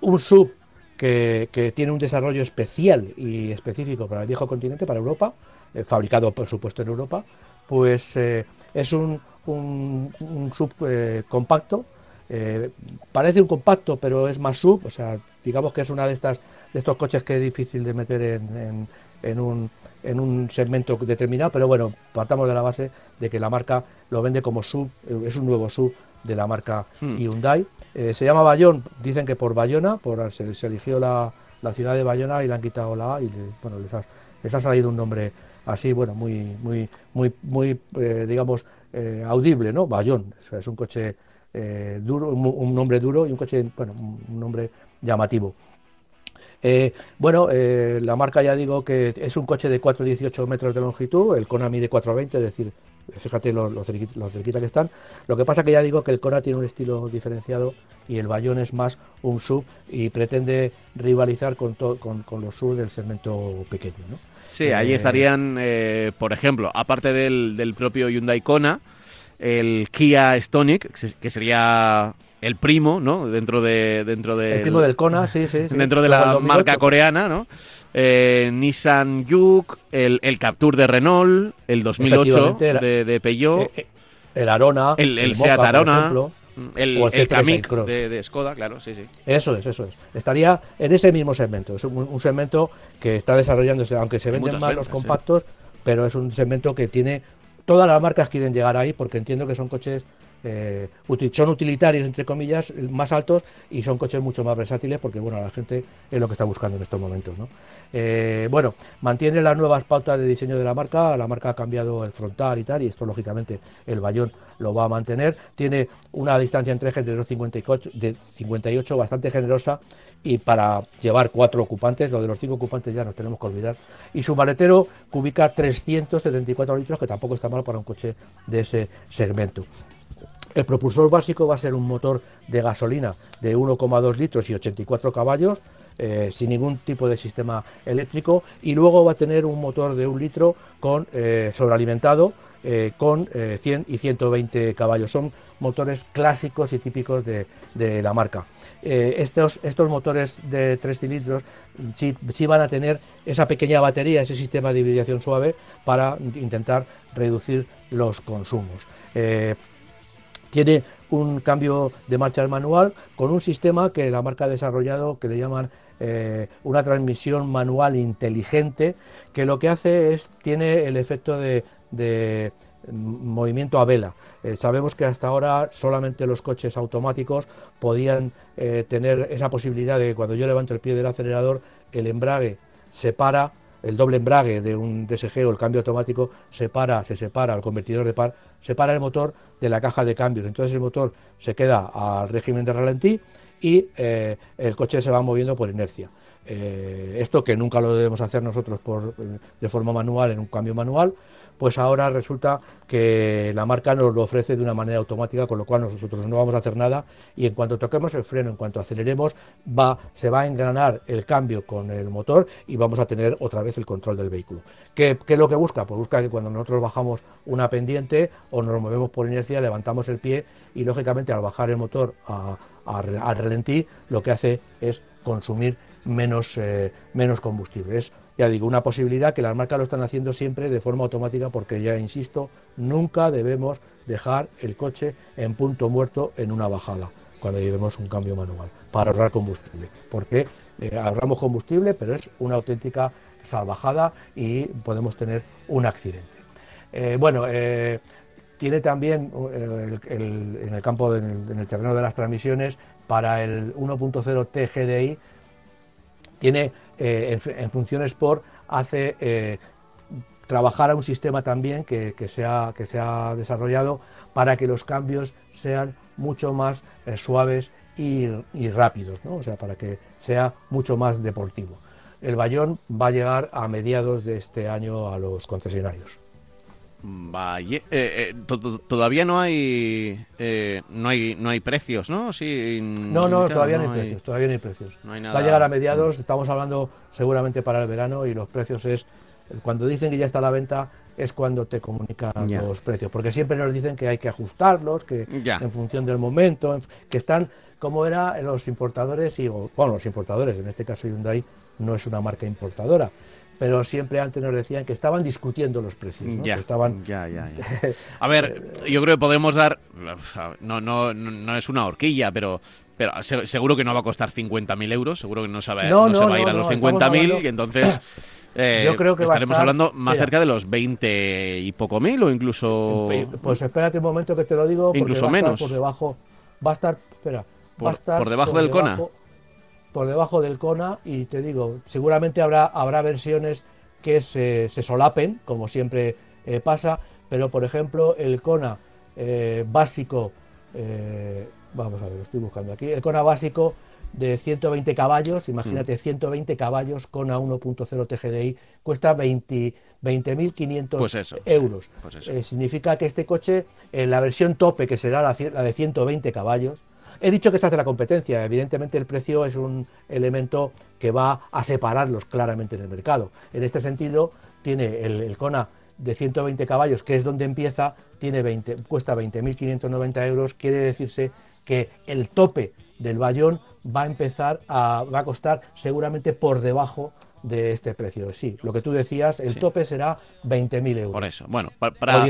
un sub que, que tiene un desarrollo especial y específico para el viejo continente, para Europa, eh, fabricado por supuesto en Europa, pues eh, es un, un- un sub eh, parece un compacto, pero es más sub, o sea, digamos que es una de estas de estos coches que es difícil de meter en, en- en un, en un segmento determinado, pero bueno, partamos de la base de que la marca lo vende como sub, es un nuevo sub de la marca Hmm. Hyundai. Eh, se llama Bayón, dicen que por Bayona, por, se, se eligió la, la ciudad de Bayona y le han quitado la A y bueno, les ha, les ha salido un nombre así, bueno, muy, muy, muy, muy eh, digamos, eh, audible, ¿no? Bayón, es un coche duro, un, un nombre duro y un coche, bueno, un, nombre llamativo. Bueno, la marca ya digo que es un coche de 4,18 metros de longitud, el Kona mide 4,20, es decir, fíjate lo, lo cerqui- lo cerquita que están. Lo que pasa que ya digo que el Kona tiene un estilo diferenciado y el Bayón es más un sub y pretende rivalizar con, to- con, con los sub del segmento pequeño. ¿no? Sí, ahí Eh, estarían, eh, por ejemplo, aparte del, del propio Hyundai Kona, el Kia Stonic, que se- que sería el primo, ¿no? Dentro de dentro de El primo del Kona, sí, sí. sí. dentro de la 2008. marca coreana, ¿no? Eh, Nissan Juke, el, el Captur de Renault, el 2008 Efectivamente, era- de, de Peugeot, Eh, eh, el Arona, el, el Seat Arona, ejemplo. el, el el C3 Kamiq de, de Skoda, claro, sí, sí. Eso es, eso es. Estaría en ese mismo segmento. Es un, un segmento que está desarrollándose, aunque se venden más los compactos, pero es un segmento que tiene. Todas las marcas quieren llegar ahí porque entiendo que son coches. Eh, son utilitarios, entre comillas, más altos y son coches mucho más versátiles porque, bueno, la gente es lo que está buscando en estos momentos, ¿no? Eh, bueno, mantiene las nuevas pautas de diseño de la marca, la marca ha cambiado el frontal y tal, y esto lógicamente el Bayón lo va a mantener. Tiene una distancia entre ejes de 2,58 de 58 bastante generosa y para llevar cuatro ocupantes, lo de los cinco ocupantes ya nos tenemos que olvidar. Y su maletero cubica 374 litros, que tampoco está mal para un coche de ese segmento. El propulsor básico va a ser un motor de gasolina de 1,2 litros y 84 caballos, eh, sin ningún tipo de sistema eléctrico, y luego va a tener un motor de un litro con eh, sobrealimentado eh, con eh, 100 y 120 caballos. Son motores clásicos y típicos de, la marca. Estos, estos motores de 3 cilindros sí, sí van a tener esa pequeña batería, ese sistema de hibridación suave para intentar reducir los consumos. Tiene un cambio de marcha manual con un sistema que la marca ha desarrollado que le llaman eh, una transmisión manual inteligente que lo que hace es tiene el efecto de, de movimiento a vela. Eh, sabemos que hasta ahora solamente los coches automáticos podían eh, tener esa posibilidad de que cuando yo levanto el pie del acelerador el embrague se para el doble embrague de un DSG o el cambio automático separa, se separa, el convertidor de par, separa el motor de la caja de cambios. Entonces el motor se queda al régimen de ralentí y eh, el coche se va moviendo por inercia. Eh, esto que nunca lo debemos hacer nosotros por, de forma manual en un cambio manual, pues ahora resulta que la marca nos lo ofrece de una manera automática, con lo cual nosotros no vamos a hacer nada y en cuanto toquemos el freno, en cuanto aceleremos, va, se va a engranar el cambio con el motor y vamos a tener otra vez el control del vehículo. ¿Qué, es lo que busca? Pues busca que cuando nosotros bajamos una pendiente o nos movemos por inercia, levantamos el pie y lógicamente al bajar el motor al ralentí, lo que hace es consumir menos, eh, menos combustible. Ya digo, una posibilidad que las marcas lo están haciendo siempre de forma automática porque ya insisto, nunca debemos dejar el coche en punto muerto en una bajada cuando llevemos un cambio manual para ahorrar combustible. Porque eh, ahorramos combustible, pero es una auténtica salvajada y podemos tener un accidente. Eh, bueno, tiene también en el campo, en el terreno de las transmisiones, para el 1.0 TGDI tiene eh, en, funciones por hace eh, trabajar a un sistema también que, que se ha desarrollado para que los cambios sean mucho más eh, suaves y, rápidos, ¿no? o sea, para que sea mucho más deportivo. El Bayón va a llegar a mediados de este año a los concesionarios. Vaya, eh, eh, todavía no hay, eh, no hay no hay precios, ¿no? Sí, no, no, todavía no, hay, precios, todavía no hay precios. Va a llegar a mediados, estamos hablando seguramente para el verano y los precios es cuando dicen que ya está a la venta es cuando te comunican los precios, porque siempre nos dicen que hay que ajustarlos, que en función del momento, que están como era los importadores y bueno, los importadores, en este caso Hyundai no es una marca importadora pero siempre antes nos decían que estaban discutiendo los precios. ¿no? Ya, estaban... ya, ya, A ver, yo creo que podemos dar, no, no, no es una horquilla, pero pero seguro que no va a costar 50.000 euros, seguro que no, se va a ir a los 50.000 y entonces eh, yo creo que estaremos hablando más cerca de los 20 y poco mil o incluso... Pues espérate un momento que te lo digo. Incluso menos. por debajo, va a estar, espera, va a estar por debajo del CONA por debajo del Kona y te digo, seguramente habrá, habrá versiones que se, solapen, como siempre eh, pasa, pero por ejemplo el Kona eh, básico, eh, vamos a ver, lo estoy buscando aquí, el Kona básico de 120 caballos, imagínate 120 mm. caballos Kona 1.0 TGDI, cuesta 20.500 pues euros. Pues significa que este coche, en la versión tope, que será la, la de 120 caballos, He dicho que se hace la competencia, evidentemente el precio es un elemento que va a separarlos claramente en el mercado. En este sentido, tiene el, Kona de 120 caballos, que es donde empieza, tiene 20, cuesta 20.590 euros, quiere decirse que el tope del Bayón va a empezar a, va a costar seguramente por debajo de este precio. Sí, lo que tú decías, el tope será 20.000 euros. Por eso, bueno, para,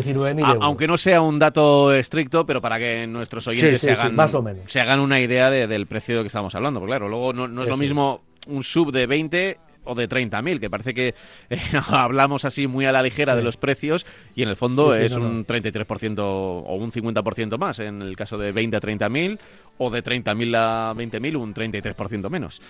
aunque no sea un dato estricto, pero para que nuestros oyentes se, hagan, más o menos. se hagan una idea del precio que estamos hablando. Porque claro, luego no, es lo mismo un sub de 20 o de 30.000, que parece que eh, hablamos así muy a la ligera de los precios y en el fondo es un 33% o un 50% más en el caso de 20 a 30.000 o de 30.000 a 20.000 un 33% menos.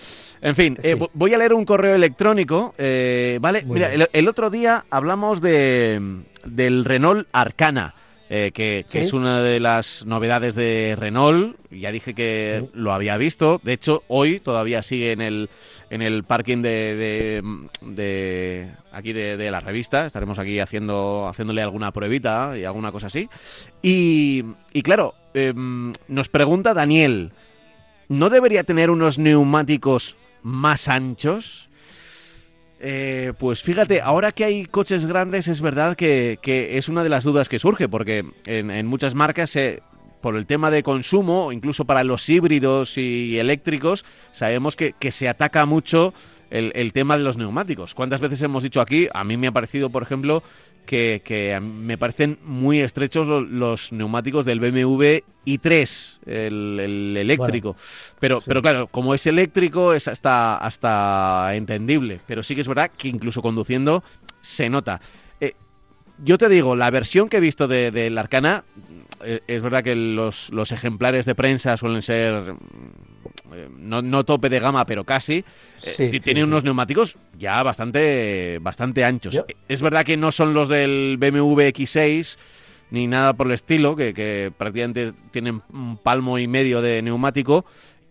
En fin, eh, voy a leer un correo electrónico, eh, ¿vale? Mira, el, otro día hablamos de, del Renault Arcana. Que, es una de las novedades de Renault. Ya dije que lo había visto. De hecho, hoy todavía sigue en el, en el parking de, de, aquí de, la revista. Estaremos aquí haciendo haciéndole alguna pruebita y alguna cosa así. Y, y claro, em, nos pregunta Daniel, ¿no debería tener unos neumáticos más anchos? Eh, pues fíjate, ahora que hay coches grandes es verdad que, es una de las dudas que surge, porque en, en muchas marcas se, por el tema de consumo, incluso para los híbridos y eléctricos, sabemos que, se ataca mucho el, tema de los neumáticos. ¿Cuántas veces hemos dicho aquí? A mí me ha parecido, por ejemplo, que, me parecen muy estrechos los, neumáticos del BMW i3, el, eléctrico. pero, pero claro, como es eléctrico es hasta, hasta entendible. Pero sí que es verdad que incluso conduciendo se nota. Eh, yo te digo, la versión que he visto de, Arcana eh, es verdad que los, ejemplares de prensa suelen ser no, no, tope de gama, pero casi, eh, tiene unos neumáticos ya bastante, bastante anchos. Es verdad que no son los del BMW X6 ni nada por el estilo, que, que prácticamente tienen un palmo y medio de neumático,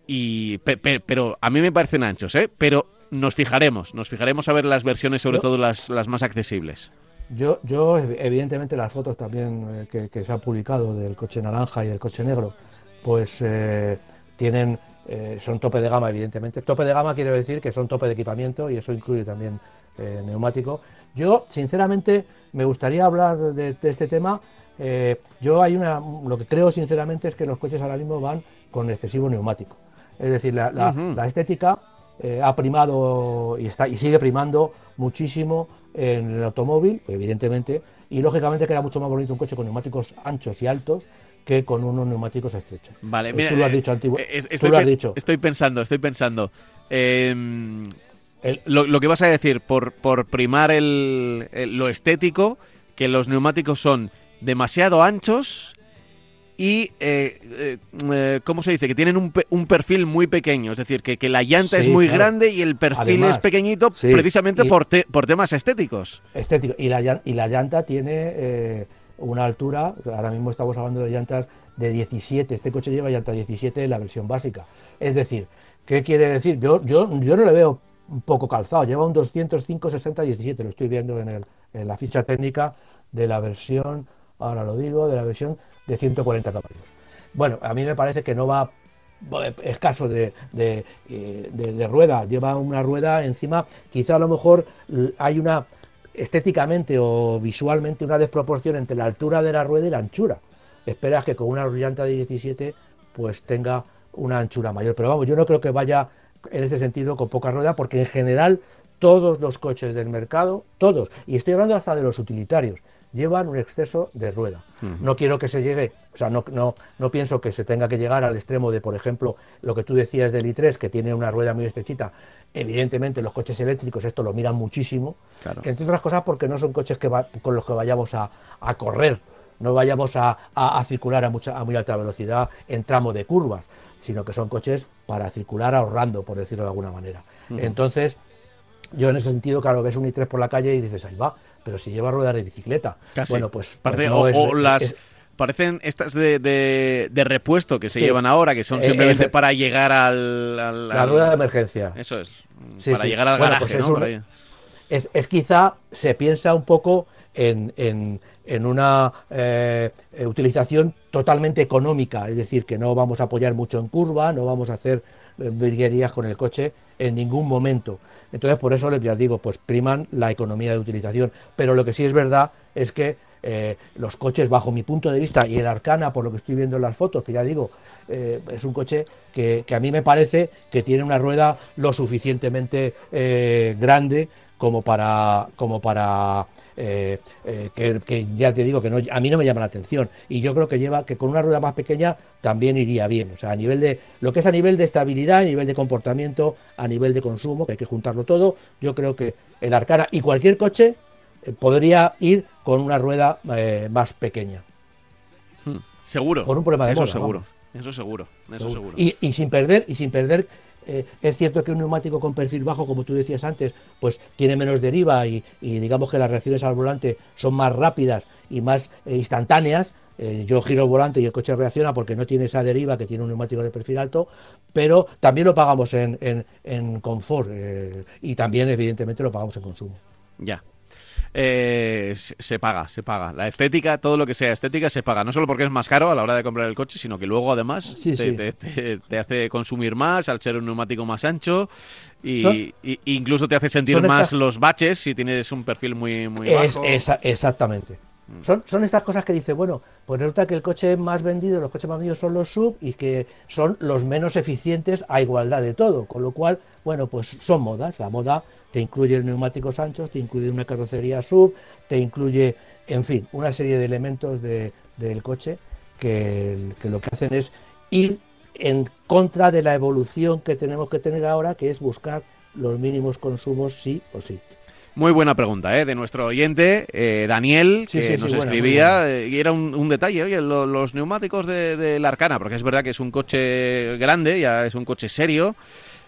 y pero a mí me parecen anchos, ¿eh? Pero nos fijaremos, nos fijaremos a ver las versiones, sobre todo las, las más accesibles. Yo, yo, evidentemente, las fotos también eh, que, se han publicado del coche naranja y del coche negro, pues eh, tienen, eh, son tope de gama, evidentemente. Tope de gama quiere decir que son tope de equipamiento y eso incluye también neumático. Yo, sinceramente, me gustaría hablar de, este tema. yo hay una, lo que creo sinceramente es que los coches ahora mismo van con excesivo neumático. Es decir, la, la estética ha primado y está y sigue primando muchísimo en el automóvil, evidentemente, y lógicamente queda mucho más bonito un coche con neumáticos anchos y altos que con unos neumáticos estrechos. Vale, mira, tú lo has dicho, antiguo, estoy, lo has dicho. Estoy pensando, estoy pensando. Em, lo, que vas a decir, por, por primar el, lo estético, que los neumáticos son demasiado anchos y, eh, eh, eh, ¿cómo se dice? Que tienen un, un, perfil muy pequeño, es decir, que, que la llanta es muy grande y el perfil es pequeñito precisamente por, por temas estéticos. Estético. Y la, y la llanta tiene eh, una altura, ahora mismo estamos hablando de llantas de 17, este coche lleva llanta 17 en la versión básica. Es decir, ¿qué quiere decir? Yo, yo, yo no le veo un poco calzado, lleva un 205 60 17, lo estoy viendo en, el, en la ficha técnica de la versión, ahora lo digo, de la versión de 140 caballos. Bueno, a mí me parece que no va escaso de, de, eh, de, rueda, lleva una rueda encima, quizá a lo mejor hay una estéticamente o visualmente una desproporción entre la altura de la rueda y la anchura. Esperas que con una llanta de 17 pues tenga una anchura mayor, pero vamos, yo no creo que vaya en ese sentido con poca rueda porque en general todos los coches del mercado, todos, y estoy hablando hasta de los utilitarios, llevan un exceso de rueda. No quiero que se llegue, o sea, no, no, no pienso que se tenga que llegar al extremo de, por ejemplo, lo que tú decías del i3, que tiene una rueda muy estrechita. Evidentemente, los coches eléctricos esto lo miran muchísimo, entre otras cosas porque no son coches que con los que vayamos a, correr, no vayamos a, a, circular a, mucha, a muy alta velocidad en tramo de curvas, sino que son coches para circular ahorrando, por decirlo de alguna manera. Entonces, yo en ese sentido, claro, ves un i3 por la calle y dices, ahí va, pero si lleva ruedas de bicicleta. Bueno, pues. pues o, las. parecen estas de, de, repuesto que se llevan ahora, que son eh, simplemente para llegar al, La rueda de emergencia. Eso es. para llegar al garaje, pues ¿no? Es, es, quizá se piensa un poco en, en, en una eh, utilización totalmente económica, es decir, que no vamos a apoyar mucho en curva, no vamos a hacer eh, virguerías con el coche en ningún momento. Entonces, por eso les digo, pues priman la economía de utilización. Pero lo que sí es verdad es que eh, los coches, bajo mi punto de vista, y el Arcana, por lo que estoy viendo en las fotos, que ya digo, eh, es un coche que, a mí me parece que tiene una rueda lo suficientemente eh, grande como para, como para eh, eh, que, ya te digo que no, a mí no me llama la atención. Y yo creo que lleva que con una rueda más pequeña también iría bien. O sea, a nivel de lo que es a nivel de estabilidad, a nivel de comportamiento, a nivel de consumo, que hay que juntarlo todo, yo creo que el Arcana y cualquier coche eh, podría ir con una rueda más pequeña. Hmm, seguro. Por un problema de Eso seguro. Eso seguro. Eso seguro. Y, y sin perder, y sin perder eh, es cierto que un neumático con perfil bajo, como tú decías antes, pues tiene menos deriva y, digamos que las reacciones al volante son más rápidas y más eh, instantáneas. Eh, yo giro el volante y el coche reacciona porque no tiene esa deriva que tiene un neumático de perfil alto, pero también lo pagamos en, en, en confort y también evidentemente lo pagamos en consumo. Ya, eh, se paga, se paga. La estética, todo lo que sea estética, se paga. No solo porque es más caro a la hora de comprar el coche, sino que luego además te, hace consumir más al ser un neumático más ancho y, incluso te hace sentir más los baches si tienes un perfil muy, muy bajo. exactamente. Mm. Son, son estas cosas que dice, bueno, pues resulta que el coche más vendido, los coches más vendidos son los sub y que son los menos eficientes a igualdad de todo. Con lo cual, bueno, pues son modas. La moda te incluye neumáticos anchos, te incluye una carrocería sub, te incluye, en fin, una serie de elementos de, del coche que, que lo que hacen es ir en contra de la evolución que tenemos que tener ahora, que es buscar los mínimos consumos sí o sí. Muy buena pregunta, ¿eh? De nuestro oyente, eh, Daniel, que nos escribía, eh, y era un, detalle, oye, los neumáticos de, la Arcana, porque es verdad que es un coche grande, ya es un coche serio,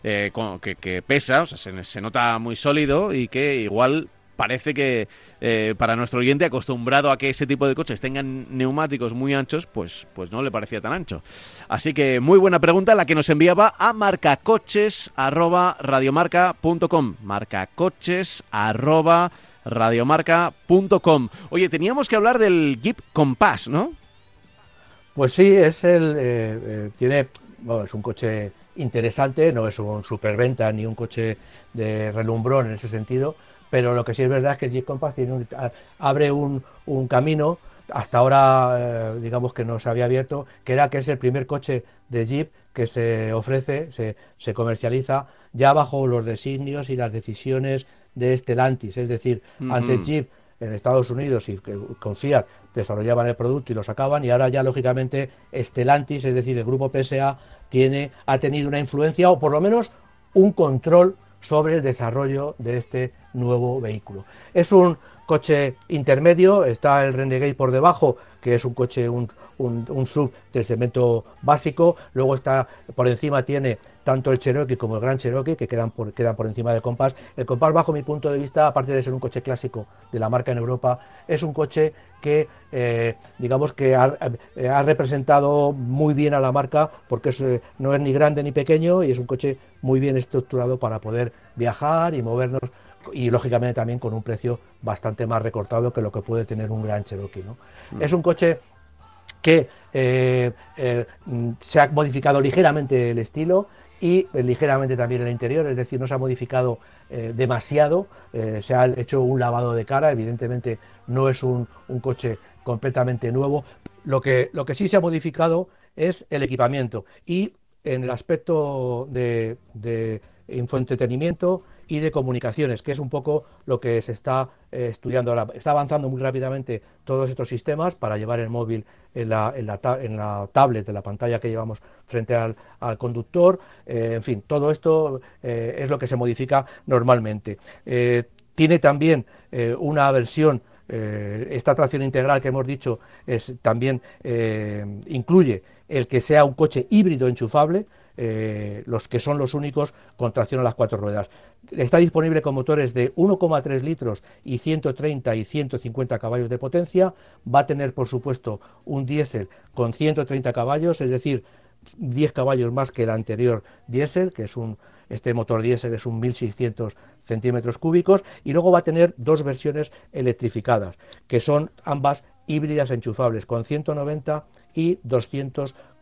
eh, que, pesa, o sea, se, se, nota muy sólido y que igual parece que eh, para nuestro oyente acostumbrado a que ese tipo de coches tengan neumáticos muy anchos, pues, pues no le parecía tan ancho. Así que muy buena pregunta la que nos enviaba a marcacoches@radiomarca.com. Marcacoches@radiomarca.com. Oye, teníamos que hablar del Jeep Compass, ¿no? Pues sí, es el eh, eh, tiene es un coche interesante, no es un superventa ni un coche de relumbrón en ese sentido, pero lo que sí es verdad es que el Jeep Compass abre un, camino, hasta ahora eh, digamos que no se había abierto, que era que es el primer coche de Jeep que se ofrece, se, comercializa ya bajo los designios y las decisiones de Stellantis, es decir, antes Jeep en Estados Unidos y con Fiat desarrollaban el producto y lo sacaban y ahora ya lógicamente Stellantis, es decir, el grupo PSA tiene ha tenido una influencia o por lo menos un control sobre el desarrollo de este nuevo vehículo. Es un coche intermedio, está el Renegade por debajo, que es un coche, un, un, sub del segmento básico, luego está por encima tiene tanto el Cherokee como el Gran Cherokee, que quedan por, quedan por encima del Compass. El Compass, bajo mi punto de vista, aparte de ser un coche clásico de la marca en Europa, es un coche que, eh, digamos que eh, ha, representado muy bien a la marca, porque eh, no es ni grande ni pequeño y es un coche muy bien estructurado para poder viajar y movernos y lógicamente también con un precio bastante más recortado que lo que puede tener un Gran Cherokee. ¿no? Mm. Es un coche que eh, eh, se ha modificado ligeramente el estilo y eh, ligeramente también el interior, es decir, no se ha modificado demasiado, se ha hecho un lavado de cara, evidentemente no es un, coche completamente nuevo, lo que, lo que sí se ha modificado es el equipamiento y en el aspecto de, de infoentretenimiento y de comunicaciones, que es un poco lo que se está eh, estudiando ahora. Está avanzando muy rápidamente todos estos sistemas para llevar el móvil en la, en la, en la tablet, de la pantalla que llevamos frente al, al conductor. Eh, en fin, todo esto eh, es lo que se modifica normalmente. tiene también una versión esta tracción integral que hemos dicho es, también incluye el que sea un coche híbrido enchufable, los que son los únicos con tracción a las cuatro ruedas. Está disponible con motores de 1,3 litros y 130 y 150 caballos de potencia. Va a tener, por supuesto, un diésel con 130 caballos, es decir, 10 caballos más que el anterior diésel, que es un, este motor diésel es un 1600 centímetros cúbicos, y luego va a tener dos versiones electrificadas, que son ambas híbridas enchufables, con 190 y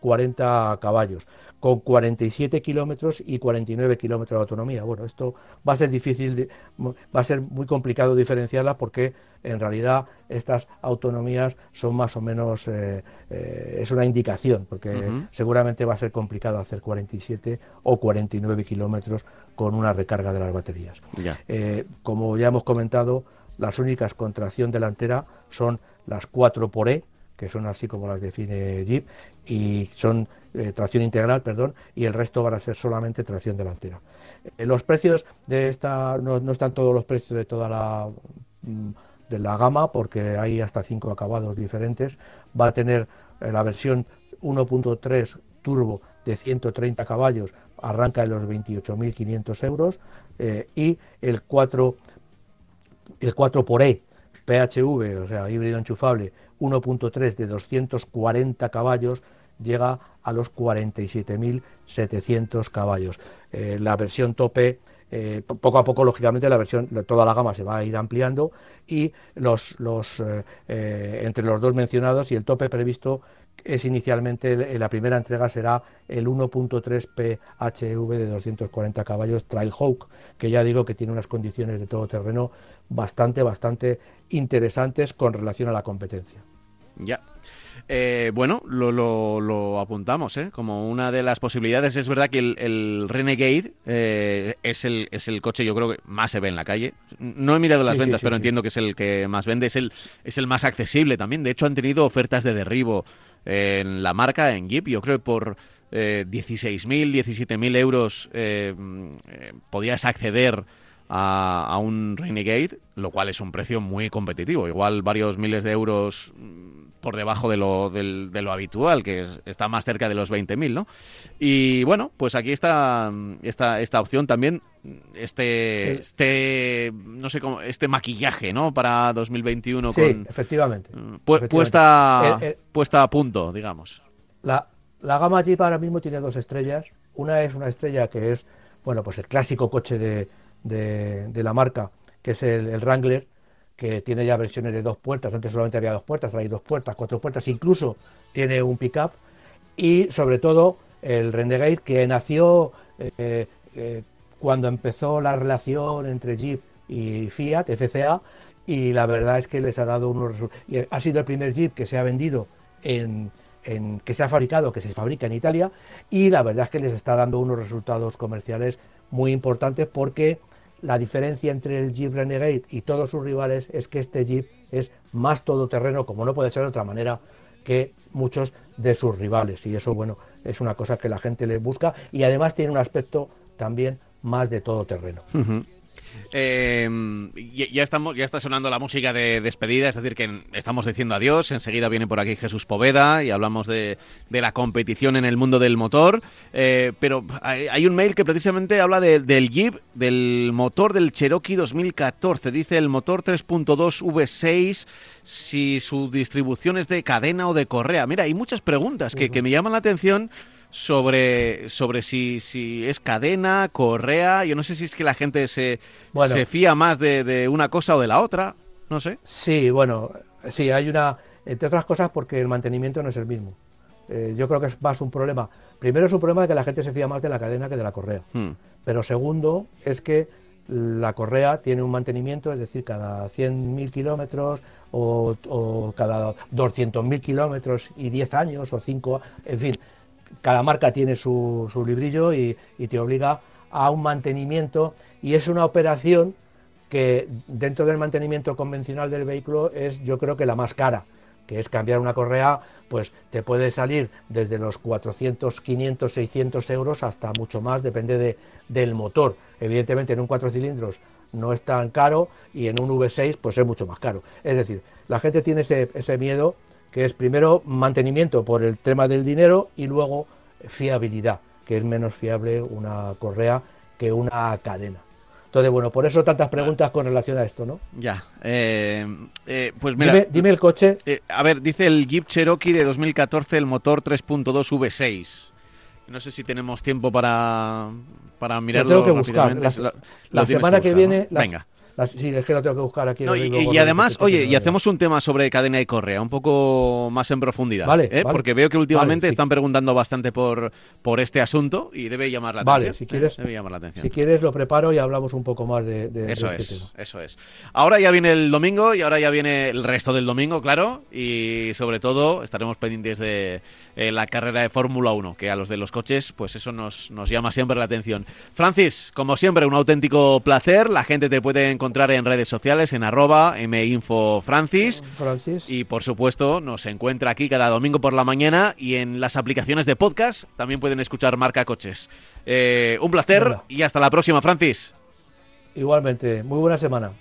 240 caballos con 47 kilómetros y 49 kilómetros de autonomía. Bueno, esto va a ser difícil, va a ser muy complicado diferenciarla porque en realidad estas autonomías son más o menos, eh, eh, es una indicación, porque seguramente va a ser complicado hacer 47 o 49 kilómetros con una recarga de las baterías. Eh, como ya hemos comentado, las únicas con tracción delantera son las 4 por E, que son así como las define Jeep, y son eh, tracción integral, perdón, y el resto van a ser solamente tracción delantera. Eh, los precios de esta, no, están todos los precios de toda la, mm, de la gama, porque hay hasta cinco acabados diferentes. Va a tener eh, la versión 1.3 turbo de 130 caballos, arranca en los 28.500 euros, y el 4, el 4 por E PHV, o sea, híbrido enchufable, 1.3 de 240 caballos, llega a los 47.700 caballos. Eh, la versión tope, eh, poco a poco, lógicamente, la versión, toda la gama se va a ir ampliando y los, los eh, entre los dos mencionados y el tope previsto es inicialmente, la primera entrega será el 1.3 PHV de 240 caballos Trailhawk, que ya digo que tiene unas condiciones de todo terreno bastante, bastante interesantes con relación a la competencia. Ya, eh, bueno, lo, lo, apuntamos ¿eh? como una de las posibilidades. Es verdad que el, Renegade eh, es, el, es el coche, yo creo que más se ve en la calle. No he mirado las ventas, pero entiendo que es el que más vende. Es el, es el más accesible también. De hecho, han tenido ofertas de derribo en la marca, en Jeep. Yo creo que por eh, 16.000, 17.000 euros eh, podías acceder a, a un Renegade, lo cual es un precio muy competitivo, igual varios miles de euros mm, por debajo de lo, de lo habitual, que es- está más cerca de los 20.000, ¿no? Y bueno, pues aquí está esta, esta opción también, este, este, no sé cómo, este maquillaje, ¿no? Para 2021 sí, con efectivamente. mm, pu- efectivamente. puesta, El- el- puesta a punto, digamos. La, la gama Jeep ahora mismo tiene dos estrellas. Una es una estrella que es, bueno, pues el clásico coche de, de- de la marca, que es el, el Wrangler, que tiene ya versiones de dos puertas. Antes solamente había dos puertas, ahora hay dos puertas, cuatro puertas, incluso tiene un pickup. Y sobre todo el Renegade, que nació eh, eh, cuando empezó la relación entre Jeep y Fiat, FCA, y la verdad es que les ha dado unos resultados. Ha sido el primer Jeep que se ha vendido en, en- que se ha fabricado, que se fabrica en Italia, y la verdad es que les está dando unos resultados comerciales muy importantes porque la diferencia entre el Jeep Renegade y todos sus rivales es que este Jeep es más todoterreno, como no puede ser de otra manera, que muchos de sus rivales. Y eso, bueno, es una cosa que la gente le busca y además tiene un aspecto también más de todoterreno. Ujú. Eh, ya, estamos, ya está sonando la música de despedida, es decir, que estamos diciendo adiós. Enseguida viene por aquí Jesús Poveda y hablamos de, de la competición en el mundo del motor. Eh, pero hay, hay un mail que precisamente habla de- del Jeep, del motor del Cherokee 2014. Dice el motor 3.2 V6, si su distribución es de cadena o de correa. Mira, hay muchas preguntas que, que me llaman la atención sobre, sobre si, si es cadena, correa. Yo no sé si es que la gente se, Bueno. se fía más de, de una cosa o de la otra. No sé. Sí, bueno, sí, hay una, entre otras cosas porque el mantenimiento no es el mismo. Eh, yo creo que es más un problema. Primero es un problema de que la gente se fía más de la cadena que de la correa. Hmm. Pero segundo es que la correa tiene un mantenimiento, es decir, cada 100.000 kilómetros o, o cada 200.000 kilómetros y 10 años o 5, en fin, cada marca tiene su, su librillo y, y te obliga a un mantenimiento y es una operación que dentro del mantenimiento convencional del vehículo es yo creo que la más cara, que es cambiar una correa, pues te puede salir desde los 400, 500, 600 euros hasta mucho más, depende de, del motor. Evidentemente en un 4 cilindros no es tan caro y en un V6 pues es mucho más caro. Es decir, la gente tiene ese, ese miedo que es primero mantenimiento por el tema del dinero y luego fiabilidad, que es menos fiable una correa que una cadena. Entonces, bueno, por eso tantas preguntas con relación a esto, ¿no? Ya. Eh, eh, pues mira. Dime, dime el coche. eh, a ver, dice el Jeep Cherokee de 2014, el motor 3.2 V6. No sé si tenemos tiempo para, para mirarlo tengo que buscar. La- Lo- lo semana que viene. Venga. Sí, es que lo tengo que buscar aquí. No, y, y además, oye, y hacemos un tema sobre cadena y correa, un poco más en profundidad. Vale, ¿eh? vale. Porque veo que últimamente Vale, sí. están preguntando bastante por, por este asunto y debe llamar la Vale, atención. si ¿eh? quieres- Debe llamar la atención. Si quieres, lo preparo y hablamos un poco más de, de- de Eso este es, tema. eso es. Ahora ya viene el domingo y ahora ya viene el resto del domingo, claro, y sobre todo estaremos pendientes de eh, la carrera de Fórmula 1, que a los de los coches, pues eso nos, nos llama siempre la atención. Francis, como siempre, un auténtico placer. La gente te puede encontrar en redes sociales, en arroba minfofrancis. Francis. Y por supuesto, nos encuentra aquí cada domingo por la mañana y en las aplicaciones de podcast también pueden escuchar Marca Coches. Eh, un placer y hasta la próxima, Francis. Igualmente, muy buena semana.